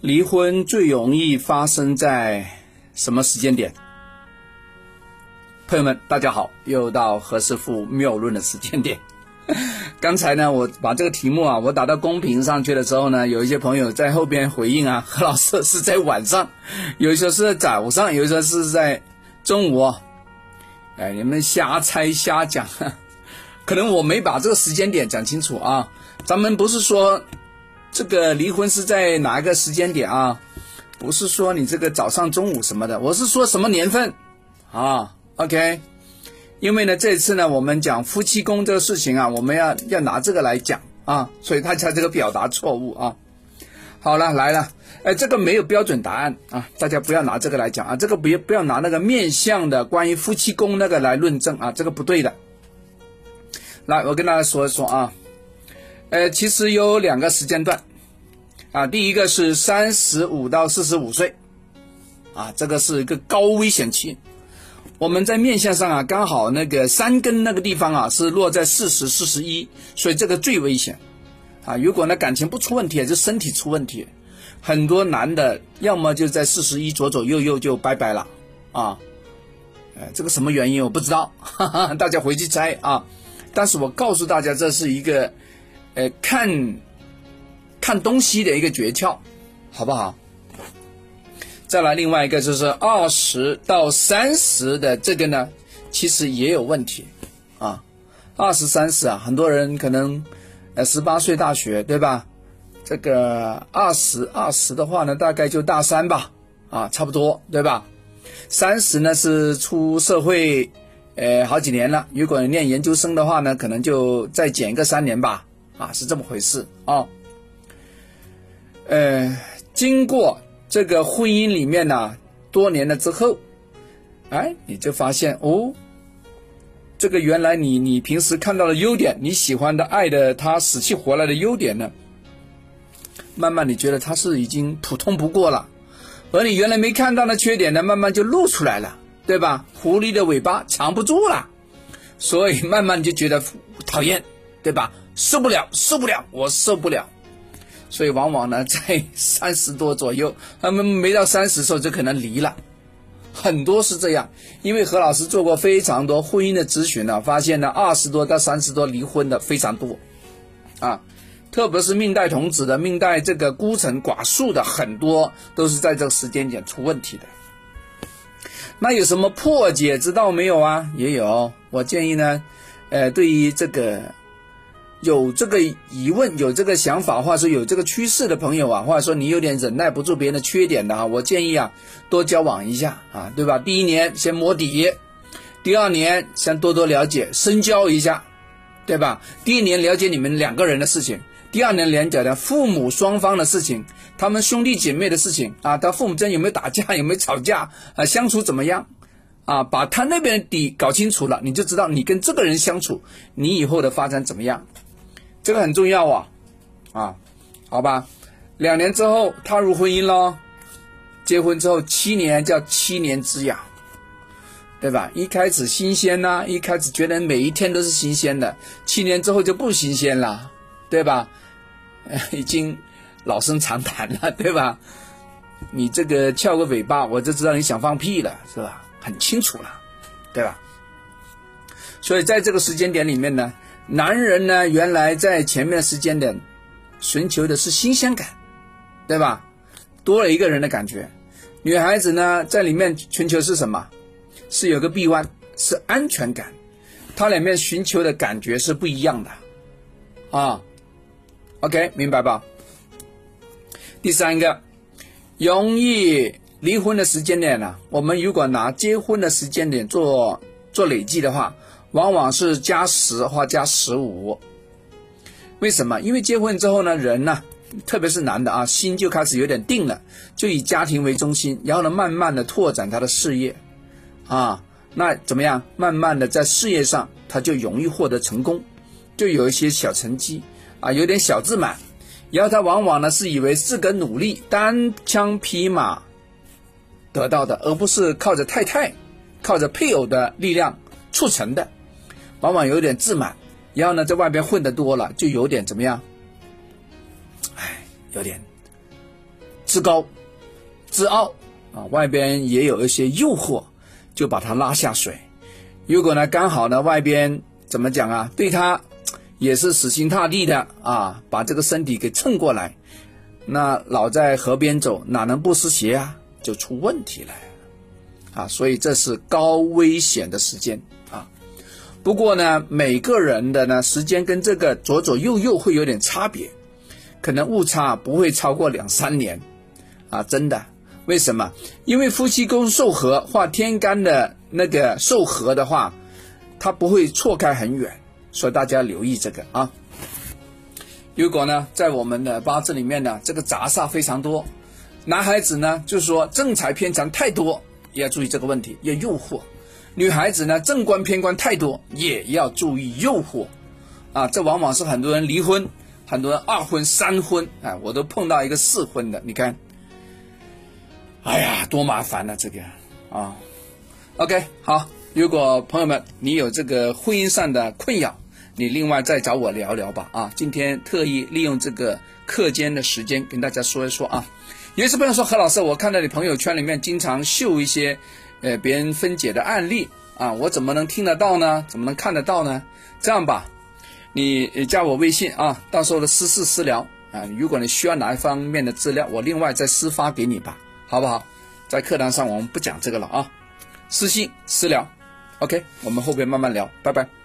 离婚最容易发生在什么时间点？朋友们，大家好，又到何师傅谬论的时间点。刚才呢，我把这个题目啊，我打到公屏上去的时候呢，有一些朋友在后边回应啊，何老师是在晚上，有时候是在早上，有时候是在中午。哎，你们瞎猜瞎讲，可能我没把这个时间点讲清楚啊。咱们不是说。这个离婚是在哪一个时间点啊？不是说你这个早上、中午什么的，我是说什么年份啊？OK，因为呢，这次呢，我们讲夫妻宫这个事情啊，我们要要拿这个来讲啊，所以他才这个表达错误啊。好了，来了，哎，这个没有标准答案啊，大家不要拿这个来讲啊，这个不要不要拿那个面相的关于夫妻宫那个来论证啊，这个不对的。来，我跟大家说一说啊。呃，其实有两个时间段，啊，第一个是三十五到四十五岁，啊，这个是一个高危险期。我们在面相上啊，刚好那个三根那个地方啊是落在四十、四十一，所以这个最危险。啊，如果呢感情不出问题，就身体出问题，很多男的要么就在四十一左左右右就拜拜了，啊，呃，这个什么原因我不知道，哈哈，大家回去猜啊。但是我告诉大家，这是一个。呃，看，看东西的一个诀窍，好不好？再来另外一个就是二十到三十的这个呢，其实也有问题啊。二十三十啊，很多人可能呃十八岁大学对吧？这个二十二十的话呢，大概就大三吧，啊，差不多对吧？三十呢是出社会呃好几年了，如果念研究生的话呢，可能就再减个三年吧。啊，是这么回事啊。呃，经过这个婚姻里面呢，多年了之后，哎，你就发现哦，这个原来你你平时看到的优点，你喜欢的、爱的，他死去活来的优点呢，慢慢你觉得他是已经普通不过了，而你原来没看到的缺点呢，慢慢就露出来了，对吧？狐狸的尾巴藏不住了，所以慢慢就觉得讨厌，对吧？受不了，受不了，我受不了，所以往往呢，在三十多左右，他们没到三十时候就可能离了，很多是这样。因为何老师做过非常多婚姻的咨询呢，发现呢，二十多到三十多离婚的非常多，啊，特别是命带童子的，命带这个孤臣寡宿的，很多都是在这个时间点出问题的。那有什么破解之道没有啊？也有，我建议呢，呃，对于这个。有这个疑问、有这个想法，或者说有这个趋势的朋友啊，或者说你有点忍耐不住别人的缺点的啊，我建议啊，多交往一下啊，对吧？第一年先摸底，第二年先多多了解、深交一下，对吧？第一年了解你们两个人的事情，第二年了解的父母双方的事情，他们兄弟姐妹的事情啊，他父母之间有没有打架、有没有吵架啊，相处怎么样啊？把他那边的底搞清楚了，你就知道你跟这个人相处，你以后的发展怎么样。这个很重要啊，啊，好吧，两年之后踏入婚姻喽，结婚之后七年叫七年之痒，对吧？一开始新鲜呐，一开始觉得每一天都是新鲜的，七年之后就不新鲜了，对吧？已经老生常谈了，对吧？你这个翘个尾巴，我就知道你想放屁了，是吧？很清楚了，对吧？所以在这个时间点里面呢。男人呢，原来在前面的时间点寻求的是新鲜感，对吧？多了一个人的感觉。女孩子呢，在里面寻求是什么？是有个臂弯，是安全感。她里面寻求的感觉是不一样的啊。OK，明白吧？第三个，容易离婚的时间点呢？我们如果拿结婚的时间点做做累计的话。往往是加十或加十五，为什么？因为结婚之后呢，人呢，特别是男的啊，心就开始有点定了，就以家庭为中心，然后呢，慢慢的拓展他的事业，啊，那怎么样？慢慢的在事业上，他就容易获得成功，就有一些小成绩啊，有点小自满，然后他往往呢是以为自个努力单枪匹马得到的，而不是靠着太太、靠着配偶的力量促成的。往往有点自满，然后呢，在外边混的多了，就有点怎么样？哎，有点自高、自傲啊，外边也有一些诱惑，就把他拉下水。如果呢，刚好呢，外边怎么讲啊，对他也是死心塌地的啊，把这个身体给蹭过来，那老在河边走，哪能不湿鞋啊？就出问题了啊！所以这是高危险的时间。不过呢，每个人的呢时间跟这个左左右右会有点差别，可能误差不会超过两三年啊！真的，为什么？因为夫妻宫受合化天干的那个受合的话，它不会错开很远，所以大家留意这个啊。如果呢，在我们的八字里面呢，这个杂煞非常多。男孩子呢，就是说正财偏财太多，也要注意这个问题，要诱惑；女孩子呢，正官偏官太多，也要注意诱惑。啊，这往往是很多人离婚，很多人二婚、三婚，啊，我都碰到一个四婚的，你看，哎呀，多麻烦呢，这个啊。OK，好，如果朋友们你有这个婚姻上的困扰，你另外再找我聊聊吧。啊，今天特意利用这个课间的时间跟大家说一说啊。有些朋友说何老师，我看到你朋友圈里面经常秀一些，呃，别人分解的案例啊，我怎么能听得到呢？怎么能看得到呢？这样吧，你加我微信啊，到时候的私事私聊啊，如果你需要哪一方面的资料，我另外再私发给你吧，好不好？在课堂上我们不讲这个了啊，私信私聊，OK，我们后边慢慢聊，拜拜。